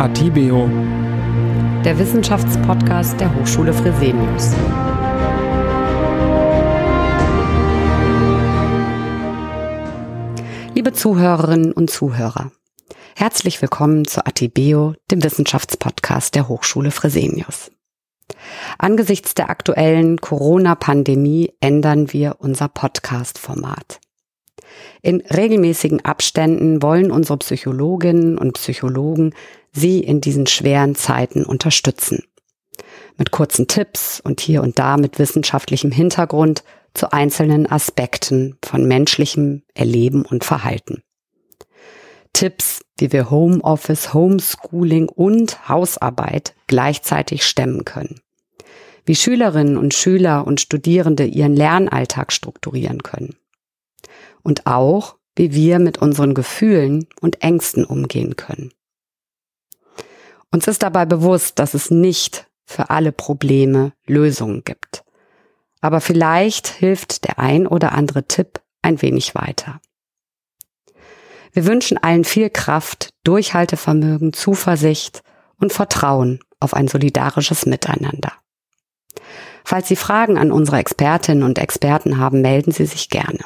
Atibeo, der Wissenschaftspodcast der Hochschule Fresenius. Liebe Zuhörerinnen und Zuhörer, herzlich willkommen zu Atibeo, dem Wissenschaftspodcast der Hochschule Fresenius. Angesichts der aktuellen Corona-Pandemie ändern wir unser Podcast-Format. In regelmäßigen Abständen wollen unsere Psychologinnen und Psychologen Sie in diesen schweren Zeiten unterstützen. Mit kurzen Tipps und hier und da mit wissenschaftlichem Hintergrund zu einzelnen Aspekten von menschlichem Erleben und Verhalten. Tipps, wie wir Homeoffice, Homeschooling und Hausarbeit gleichzeitig stemmen können. Wie Schülerinnen und Schüler und Studierende ihren Lernalltag strukturieren können und auch, wie wir mit unseren Gefühlen und Ängsten umgehen können. Uns ist dabei bewusst, dass es nicht für alle Probleme Lösungen gibt. Aber vielleicht hilft der ein oder andere Tipp ein wenig weiter. Wir wünschen allen viel Kraft, Durchhaltevermögen, Zuversicht und Vertrauen auf ein solidarisches Miteinander. Falls Sie Fragen an unsere Expertinnen und Experten haben, melden Sie sich gerne.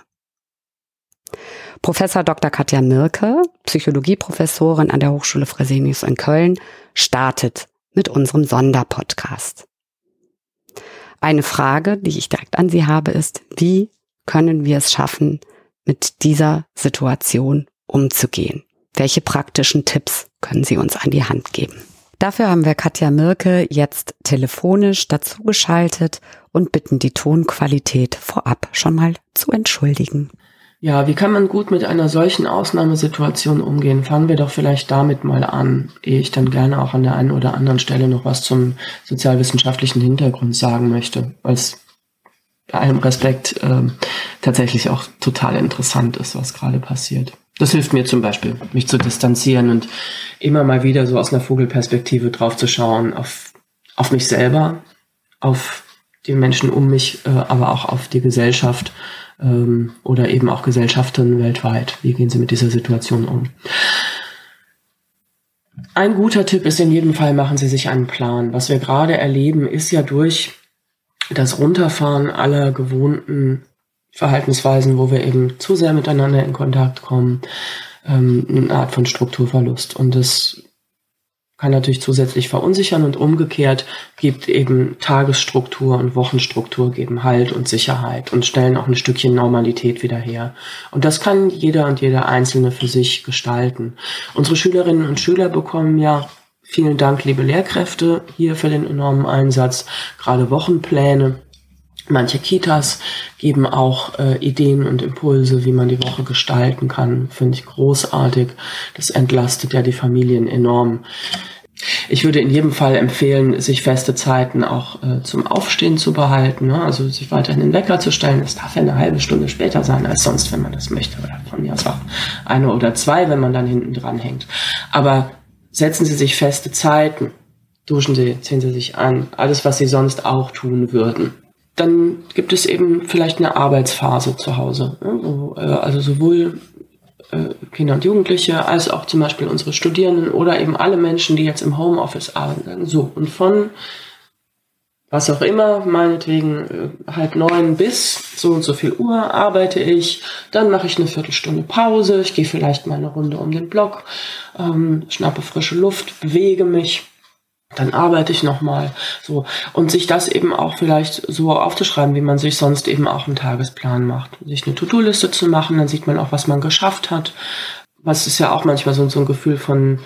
Professor Dr. Katja Mirke, Psychologieprofessorin an der Hochschule Fresenius in Köln, startet mit unserem Sonderpodcast. Eine Frage, die ich direkt an Sie habe, ist, wie können wir es schaffen, mit dieser Situation umzugehen? Welche praktischen Tipps können Sie uns an die Hand geben? Dafür haben wir Katja Mirke jetzt telefonisch dazugeschaltet und bitten die Tonqualität vorab schon mal zu entschuldigen. Ja, wie kann man gut mit einer solchen Ausnahmesituation umgehen? Fangen wir doch vielleicht damit mal an, ehe ich dann gerne auch an der einen oder anderen Stelle noch was zum sozialwissenschaftlichen Hintergrund sagen möchte, weil es bei allem Respekt äh, tatsächlich auch total interessant ist, was gerade passiert. Das hilft mir zum Beispiel, mich zu distanzieren und immer mal wieder so aus einer Vogelperspektive drauf zu schauen, auf, auf mich selber, auf die Menschen um mich, äh, aber auch auf die Gesellschaft ähm, oder eben auch Gesellschaften weltweit. Wie gehen sie mit dieser Situation um? Ein guter Tipp ist in jedem Fall, machen Sie sich einen Plan. Was wir gerade erleben, ist ja durch das Runterfahren aller gewohnten Verhaltensweisen, wo wir eben zu sehr miteinander in Kontakt kommen, ähm, eine Art von Strukturverlust. Und das kann natürlich zusätzlich verunsichern und umgekehrt gibt eben Tagesstruktur und Wochenstruktur geben Halt und Sicherheit und stellen auch ein Stückchen Normalität wieder her. Und das kann jeder und jeder Einzelne für sich gestalten. Unsere Schülerinnen und Schüler bekommen ja Vielen Dank, liebe Lehrkräfte, hier für den enormen Einsatz. Gerade Wochenpläne Manche Kitas geben auch äh, Ideen und Impulse, wie man die Woche gestalten kann. Finde ich großartig. Das entlastet ja die Familien enorm. Ich würde in jedem Fall empfehlen, sich feste Zeiten auch äh, zum Aufstehen zu behalten. Ne? Also sich weiterhin den Wecker zu stellen. Es darf ja eine halbe Stunde später sein als sonst, wenn man das möchte. Oder von mir aus auch eine oder zwei, wenn man dann hinten dran hängt. Aber setzen Sie sich feste Zeiten. Duschen Sie, ziehen Sie sich an. Alles, was Sie sonst auch tun würden dann gibt es eben vielleicht eine Arbeitsphase zu Hause. Äh, also sowohl äh, Kinder und Jugendliche als auch zum Beispiel unsere Studierenden oder eben alle Menschen, die jetzt im Homeoffice arbeiten. So, und von was auch immer, meinetwegen äh, halb neun bis so und so viel Uhr arbeite ich, dann mache ich eine Viertelstunde Pause, ich gehe vielleicht mal eine Runde um den Block, ähm, schnappe frische Luft, bewege mich dann arbeite ich nochmal so und sich das eben auch vielleicht so aufzuschreiben, wie man sich sonst eben auch einen Tagesplan macht. Sich eine To-Do-Liste zu machen, dann sieht man auch, was man geschafft hat. Was ist ja auch manchmal so, so ein Gefühl von,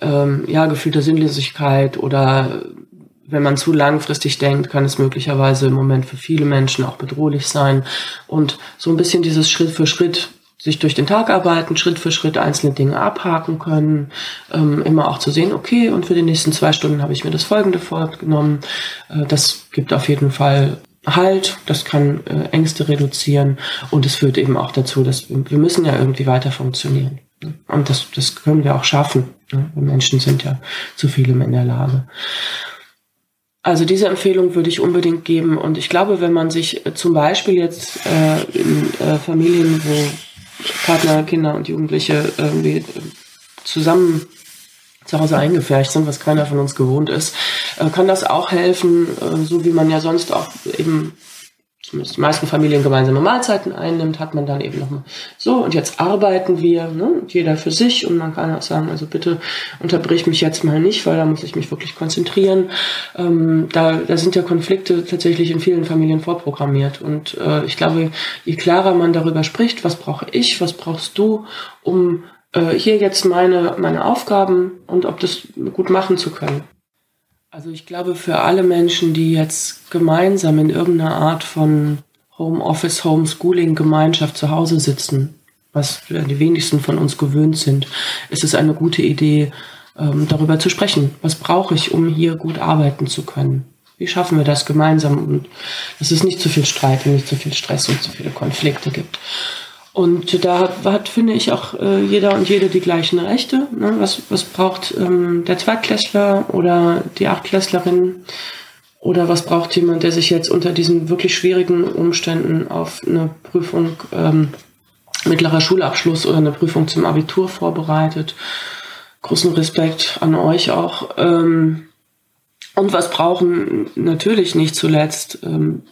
ähm, ja, Gefühl der Sinnlosigkeit oder wenn man zu langfristig denkt, kann es möglicherweise im Moment für viele Menschen auch bedrohlich sein. Und so ein bisschen dieses Schritt für Schritt sich durch den Tag arbeiten, Schritt für Schritt einzelne Dinge abhaken können, ähm, immer auch zu sehen, okay, und für die nächsten zwei Stunden habe ich mir das folgende vorgenommen. Äh, das gibt auf jeden Fall Halt, das kann äh, Ängste reduzieren und es führt eben auch dazu, dass wir, wir müssen ja irgendwie weiter funktionieren. Und das, das können wir auch schaffen. Ne? Wir Menschen sind ja zu vielem in der Lage. Also diese Empfehlung würde ich unbedingt geben. Und ich glaube, wenn man sich äh, zum Beispiel jetzt äh, in äh, Familien, wo Partner, Kinder und Jugendliche irgendwie zusammen zu Hause eingefärcht sind, was keiner von uns gewohnt ist, äh, kann das auch helfen, äh, so wie man ja sonst auch eben zumindest die meisten Familien gemeinsame Mahlzeiten einnimmt, hat man dann eben nochmal so und jetzt arbeiten wir, ne, jeder für sich und man kann auch sagen, also bitte unterbrich mich jetzt mal nicht, weil da muss ich mich wirklich konzentrieren. Ähm, da, da sind ja Konflikte tatsächlich in vielen Familien vorprogrammiert und äh, ich glaube, je klarer man darüber spricht, was brauche ich, was brauchst du, um äh, hier jetzt meine, meine Aufgaben und ob das gut machen zu können. Also ich glaube, für alle Menschen, die jetzt gemeinsam in irgendeiner Art von Homeoffice, Homeschooling, Gemeinschaft zu Hause sitzen, was die wenigsten von uns gewöhnt sind, ist es eine gute Idee, ähm, darüber zu sprechen. Was brauche ich, um hier gut arbeiten zu können? Wie schaffen wir das gemeinsam und dass es nicht zu viel Streit und nicht zu viel Stress und zu viele Konflikte gibt? Und da hat, finde ich, auch äh, jeder und jede die gleichen Rechte. Ne? Was, was braucht ähm, der Zweitklässler oder die Achtklässlerin? Oder was braucht jemand, der sich jetzt unter diesen wirklich schwierigen Umständen auf eine Prüfung ähm, mittlerer Schulabschluss oder eine Prüfung zum Abitur vorbereitet? Großen Respekt an euch auch. Ähm, und was brauchen natürlich nicht zuletzt ähm,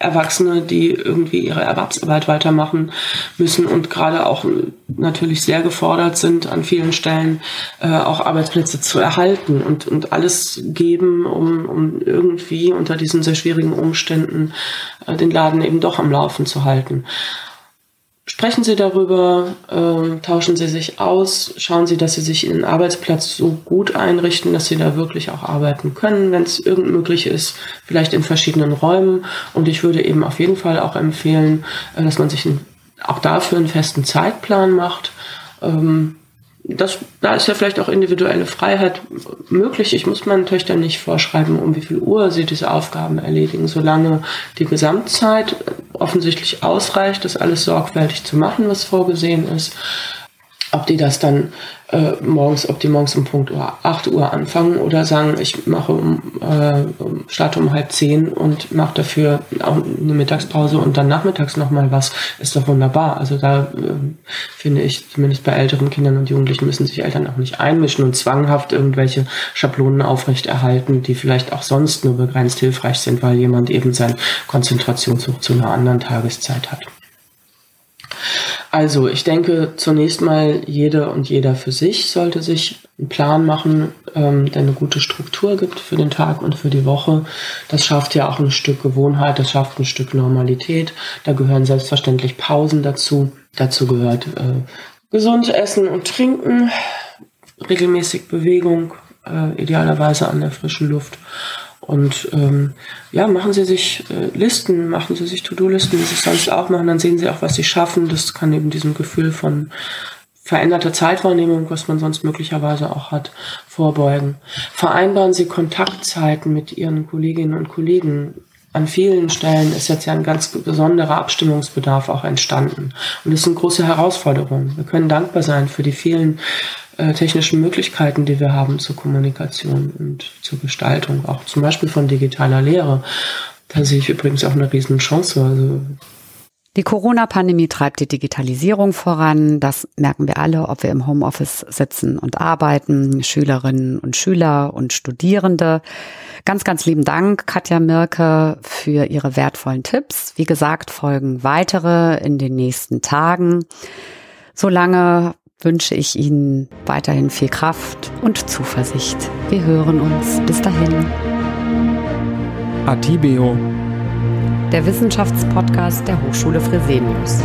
Erwachsene, die irgendwie ihre Erwerbsarbeit weitermachen müssen und gerade auch natürlich sehr gefordert sind, an vielen Stellen äh, auch Arbeitsplätze zu erhalten und, und alles geben, um, um irgendwie unter diesen sehr schwierigen Umständen äh, den Laden eben doch am Laufen zu halten. Sprechen Sie darüber, äh, tauschen Sie sich aus, schauen Sie, dass Sie sich Ihren Arbeitsplatz so gut einrichten, dass Sie da wirklich auch arbeiten können, wenn es irgend möglich ist, vielleicht in verschiedenen Räumen. Und ich würde eben auf jeden Fall auch empfehlen, äh, dass man sich ein, auch dafür einen festen Zeitplan macht. Ähm, das, da ist ja vielleicht auch individuelle Freiheit möglich. Ich muss meinen Töchtern nicht vorschreiben, um wie viel Uhr sie diese Aufgaben erledigen, solange die Gesamtzeit offensichtlich ausreicht, das alles sorgfältig zu machen, was vorgesehen ist. Ob die das dann äh, morgens, ob die morgens um Punkt Uhr 8 Uhr anfangen oder sagen, ich mache um, äh, starte um halb zehn und mache dafür auch eine Mittagspause und dann nachmittags nochmal was, ist doch wunderbar. Also da äh, finde ich, zumindest bei älteren Kindern und Jugendlichen müssen sich Eltern auch nicht einmischen und zwanghaft irgendwelche Schablonen aufrechterhalten, die vielleicht auch sonst nur begrenzt hilfreich sind, weil jemand eben sein Konzentrationssucht zu einer anderen Tageszeit hat. Also ich denke zunächst mal jeder und jeder für sich sollte sich einen Plan machen, ähm, der eine gute Struktur gibt für den Tag und für die Woche. Das schafft ja auch ein Stück Gewohnheit, das schafft ein Stück Normalität. Da gehören selbstverständlich Pausen dazu. Dazu gehört äh, gesund essen und trinken, regelmäßig Bewegung, äh, idealerweise an der frischen Luft und ähm, ja, machen Sie sich äh, Listen, machen Sie sich To-Do-Listen, wie Sie es sonst auch machen, dann sehen Sie auch, was Sie schaffen. Das kann eben diesem Gefühl von veränderter Zeitwahrnehmung, was man sonst möglicherweise auch hat, vorbeugen. Vereinbaren Sie Kontaktzeiten mit Ihren Kolleginnen und Kollegen. An vielen Stellen ist jetzt ja ein ganz besonderer Abstimmungsbedarf auch entstanden. Und das eine große Herausforderung. Wir können dankbar sein für die vielen äh, technischen Möglichkeiten, die wir haben zur Kommunikation und zur Gestaltung, auch zum Beispiel von digitaler Lehre. Da sehe ich übrigens auch eine riesen Chance. Also die Corona-Pandemie treibt die Digitalisierung voran. Das merken wir alle, ob wir im Homeoffice sitzen und arbeiten, Schülerinnen und Schüler und Studierende. Ganz, ganz lieben Dank, Katja Mirke, für Ihre wertvollen Tipps. Wie gesagt, folgen weitere in den nächsten Tagen. Solange wünsche ich Ihnen weiterhin viel Kraft und Zuversicht. Wir hören uns. Bis dahin. Atibeo. Der Wissenschaftspodcast der Hochschule Fresenius.